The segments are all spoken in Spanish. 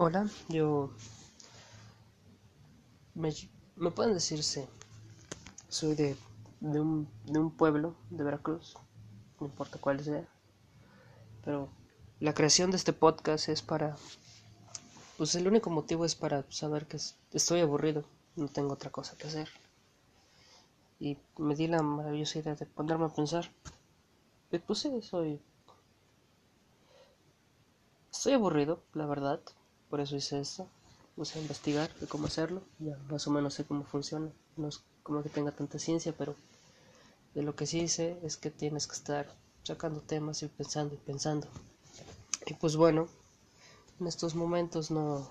Hola, yo me, me pueden decirse, soy de, de, un, de un pueblo de Veracruz, no importa cuál sea, pero la creación de este podcast es para, pues el único motivo es para saber que estoy aburrido, no tengo otra cosa que hacer. Y me di la maravillosa idea de ponerme a pensar, y pues sí, soy... Estoy aburrido, la verdad, por eso hice esto. Puse a investigar de cómo hacerlo. Ya más o menos sé cómo funciona. No es como que tenga tanta ciencia, pero de lo que sí sé es que tienes que estar sacando temas y pensando y pensando. Y pues bueno, en estos momentos no,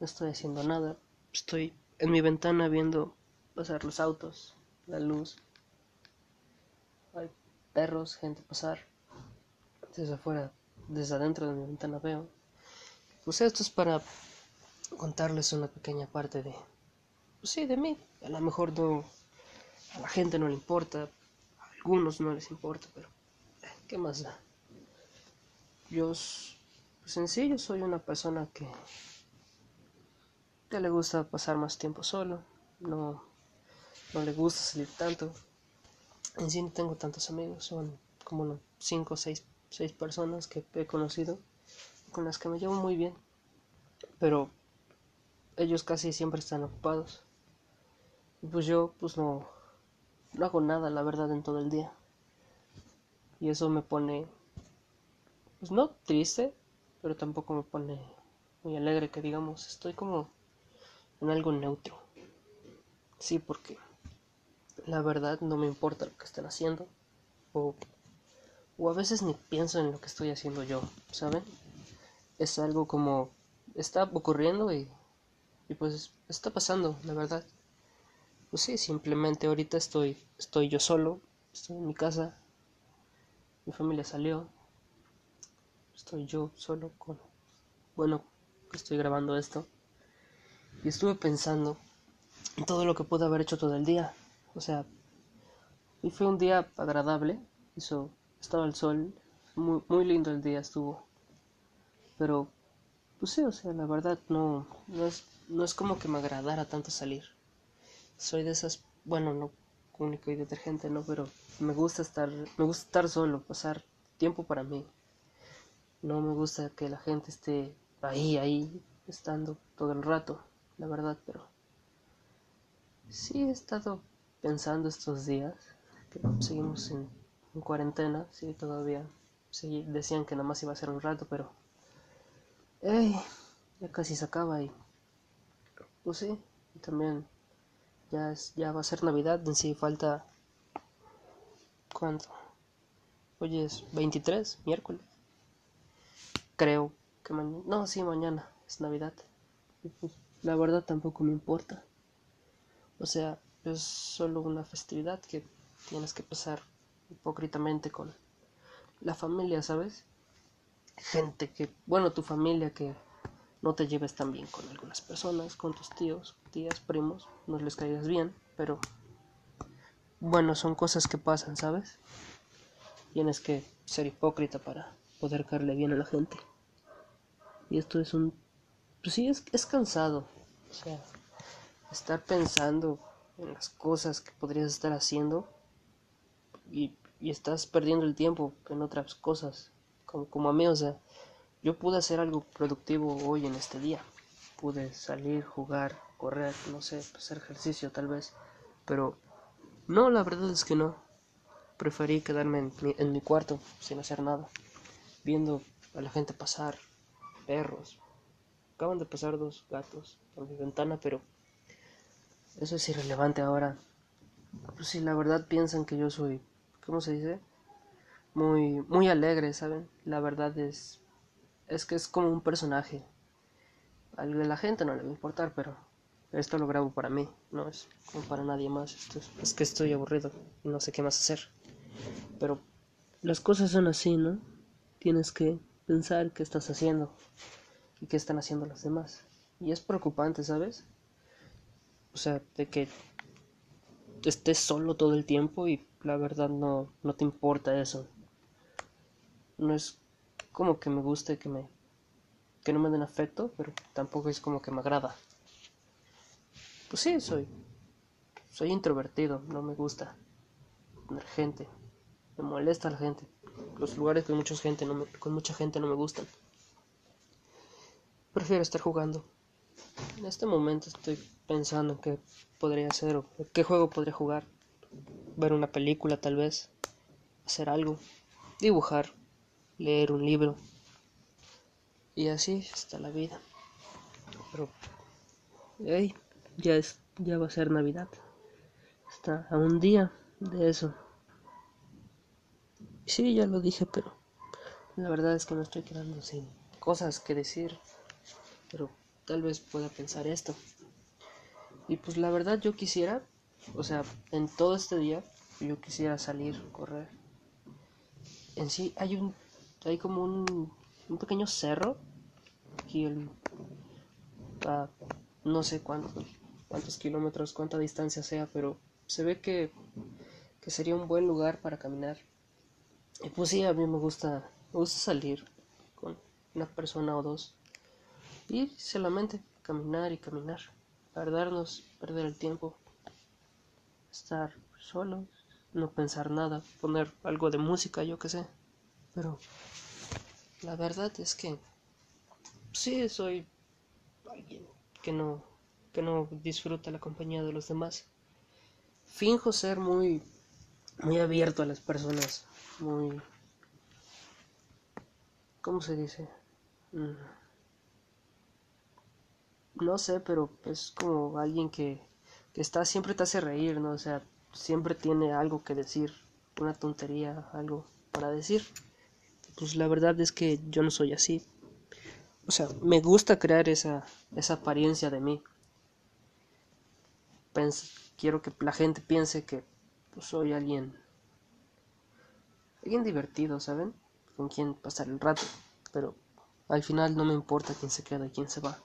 no estoy haciendo nada. Estoy en mi ventana viendo pasar los autos, la luz. Hay perros, gente pasar. Desde afuera, desde adentro de mi ventana veo pues esto es para contarles una pequeña parte de, pues sí, de mí. A lo mejor no, a la gente no le importa, a algunos no les importa, pero eh, ¿qué más da? Yo, pues en sí, yo soy una persona que, que le gusta pasar más tiempo solo, no, no le gusta salir tanto. En sí no tengo tantos amigos, son como cinco o seis, seis personas que he conocido con las que me llevo muy bien, pero ellos casi siempre están ocupados. Y pues yo pues no, no hago nada, la verdad, en todo el día. Y eso me pone, pues no triste, pero tampoco me pone muy alegre, que digamos, estoy como en algo neutro. Sí, porque la verdad no me importa lo que estén haciendo. O, o a veces ni pienso en lo que estoy haciendo yo, ¿saben? es algo como está ocurriendo y, y pues está pasando, la verdad. Pues sí, simplemente ahorita estoy, estoy yo solo, estoy en mi casa, mi familia salió, estoy yo solo con, bueno, estoy grabando esto y estuve pensando en todo lo que pude haber hecho todo el día, o sea, y fue un día agradable, hizo, estaba el sol, muy, muy lindo el día estuvo pero, pues sí, o sea, la verdad no, no, es, no es como que me agradara tanto salir. Soy de esas, bueno, no único y detergente, no, pero me gusta estar, me gusta estar solo, pasar tiempo para mí. No me gusta que la gente esté ahí, ahí, estando todo el rato, la verdad, pero sí he estado pensando estos días que seguimos en, en cuarentena, sí, todavía sí, decían que nada más iba a ser un rato, pero Ey, ya casi se acaba y pues sí, y también ya es, ya va a ser Navidad, en sí falta ¿cuánto? Hoy es 23, miércoles. Creo que mañana, no, sí, mañana es Navidad. Pues la verdad tampoco me importa. O sea, es solo una festividad que tienes que pasar hipócritamente con la familia, ¿sabes? Gente que, bueno, tu familia que no te lleves tan bien con algunas personas, con tus tíos, tías, primos, no les caigas bien, pero bueno, son cosas que pasan, ¿sabes? Tienes que ser hipócrita para poder caerle bien a la gente. Y esto es un... Pues sí, es, es cansado. O sea, estar pensando en las cosas que podrías estar haciendo y, y estás perdiendo el tiempo en otras cosas como, a mí, o sea, yo pude hacer algo productivo hoy en este día. Pude salir, jugar, correr, no sé, hacer ejercicio tal vez. Pero no, la verdad es que no. Preferí quedarme en mi, en mi cuarto sin hacer nada, viendo a la gente pasar, perros. Acaban de pasar dos gatos por mi ventana, pero eso es irrelevante ahora. Pues si la verdad piensan que yo soy, ¿cómo se dice? Muy, muy alegre, ¿saben? La verdad es, es que es como un personaje. A la gente no le va a importar, pero esto lo grabo para mí, no es como para nadie más. Esto es, es que estoy aburrido y no sé qué más hacer. Pero las cosas son así, ¿no? Tienes que pensar qué estás haciendo y qué están haciendo los demás. Y es preocupante, ¿sabes? O sea, de que estés solo todo el tiempo y la verdad no, no te importa eso no es como que me guste que me que no me den afecto, pero tampoco es como que me agrada. Pues sí, soy soy introvertido, no me gusta tener gente. Me molesta la gente. Los lugares con mucha gente no me, con mucha gente no me gustan. Prefiero estar jugando. En este momento estoy pensando en qué podría hacer o qué juego podría jugar. Ver una película tal vez. Hacer algo. Dibujar. Leer un libro. Y así está la vida. Pero hey, ya es ya va a ser Navidad. Está a un día de eso. Sí, ya lo dije, pero la verdad es que me estoy quedando sin cosas que decir. Pero tal vez pueda pensar esto. Y pues la verdad yo quisiera, o sea, en todo este día yo quisiera salir, correr. En sí hay un hay como un, un pequeño cerro aquí el, no sé cuántos cuántos kilómetros, cuánta distancia sea, pero se ve que, que sería un buen lugar para caminar. Y pues sí, a mí me gusta, me gusta salir con una persona o dos y solamente caminar y caminar, perdernos, perder el tiempo, estar solo, no pensar nada, poner algo de música, yo que sé. Pero la verdad es que sí soy alguien que no que no disfruta la compañía de los demás. Finjo ser muy muy abierto a las personas, muy ¿cómo se dice? Mm. No sé, pero es como alguien que, que está siempre te hace reír, ¿no? O sea, siempre tiene algo que decir, una tontería, algo para decir. Pues la verdad es que yo no soy así. O sea, me gusta crear esa, esa apariencia de mí quiero que la gente piense que pues, soy alguien alguien divertido, ¿saben? Con quien pasar el rato, pero al final no me importa quién se queda y quién se va.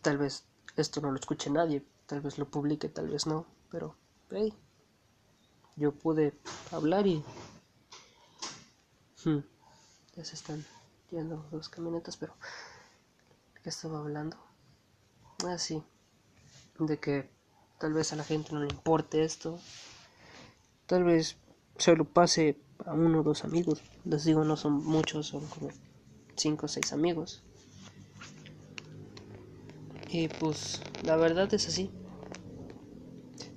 Tal vez esto no lo escuche nadie, tal vez lo publique, tal vez no, pero hey, yo pude hablar y hmm, ya se están yendo dos camionetas, pero ¿de qué estaba hablando? Ah, sí de que tal vez a la gente no le importe esto, tal vez se lo pase a uno o dos amigos, les digo no son muchos, son como cinco o seis amigos. Y pues la verdad es así.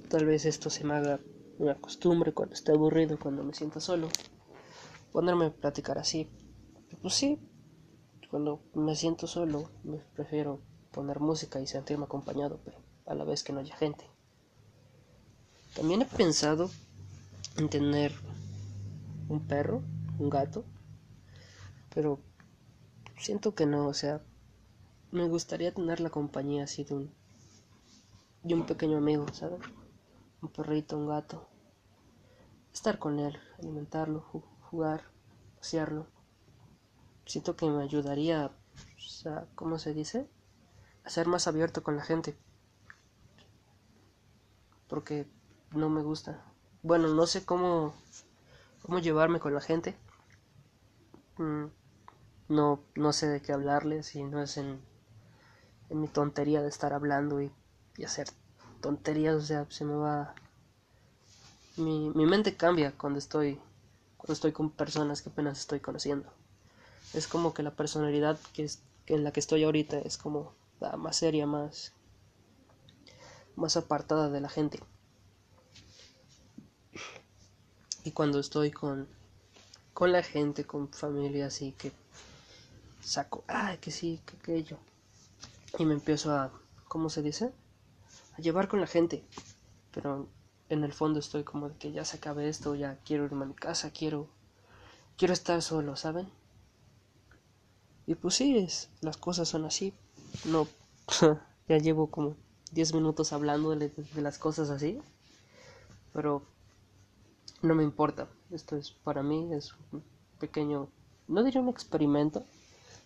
Tal vez esto se me haga una costumbre cuando esté aburrido, cuando me sienta solo. Ponerme a platicar así. Pues sí, cuando me siento solo, me prefiero poner música y sentirme acompañado, pero a la vez que no haya gente. También he pensado en tener un perro, un gato, pero siento que no, o sea, me gustaría tener la compañía así de un, de un pequeño amigo, ¿sabes? Un perrito, un gato. Estar con él, alimentarlo, jugar. Siento que me ayudaría, sea, ¿cómo se dice? A ser más abierto con la gente porque no me gusta. Bueno, no sé cómo, cómo llevarme con la gente. Mm, no, no sé de qué hablarles y no es en, en mi tontería de estar hablando y, y, hacer tonterías. O sea, se me va... Mi, mi mente cambia cuando estoy, estoy con personas que apenas estoy conociendo. Es como que la personalidad que, es, que en la que estoy ahorita es como la más seria, más más apartada de la gente. Y cuando estoy con, con la gente, con familia, así que saco, ah, que sí, que aquello. Y me empiezo a, ¿cómo se dice? A llevar con la gente. Pero en el fondo estoy como de que ya se acabe esto, ya quiero irme a mi casa, quiero, quiero estar solo, ¿saben? Y pues sí, es, las cosas son así. No, ya llevo como 10 minutos hablando de, las cosas así. Pero no me importa. Esto es para mí, es un pequeño, no diría un experimento,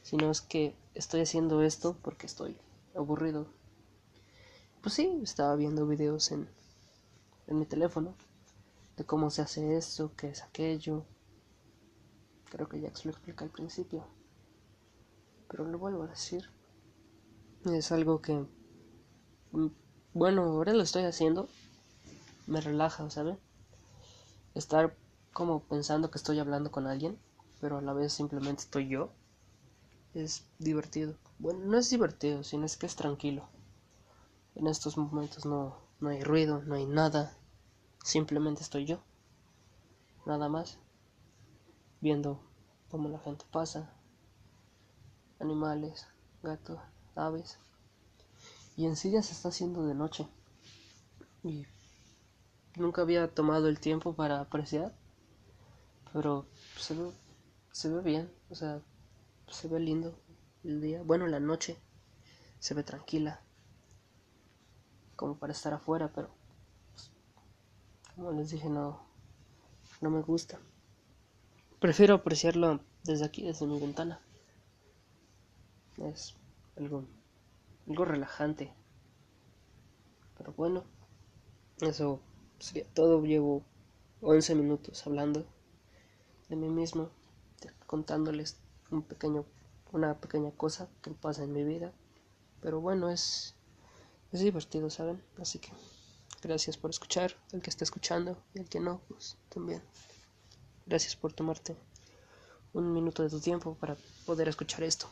sino es que estoy haciendo esto porque estoy aburrido. Pues sí, estaba viendo videos en, en mi teléfono de cómo se hace esto, qué es aquello. Creo que ya lo expliqué al principio. pero lo vuelvo a decir. Es algo que, mm, bueno, ahora lo estoy haciendo, me relaja, ¿saben? Estar como pensando que estoy hablando con alguien, pero a la vez simplemente estoy yo, es divertido. Bueno, no es divertido, sino es que es tranquilo. En estos momentos no, no hay ruido, no hay nada, simplemente estoy yo, nada más, viendo cómo la gente pasa, animales, gatos, aves. Y en sí ya se está haciendo de noche. Y nunca había tomado el tiempo para apreciar. Pero se ve, se ve bien, o sea, se ve lindo el día. Bueno, la noche se ve tranquila. Como para estar afuera, pero como les dije, no, no me gusta. Prefiero apreciarlo desde aquí, desde mi ventana. Es algo, algo relajante. Pero bueno, eso sería todo. Llevo 11 minutos hablando de mí mismo, contándoles un pequeño, una pequeña cosa que pasa en mi vida. Pero bueno, es, es divertido, ¿saben? Así que gracias por escuchar, el que está escuchando y el que no, pues también. Gracias por tomarte un minuto de tu tiempo para poder escuchar esto.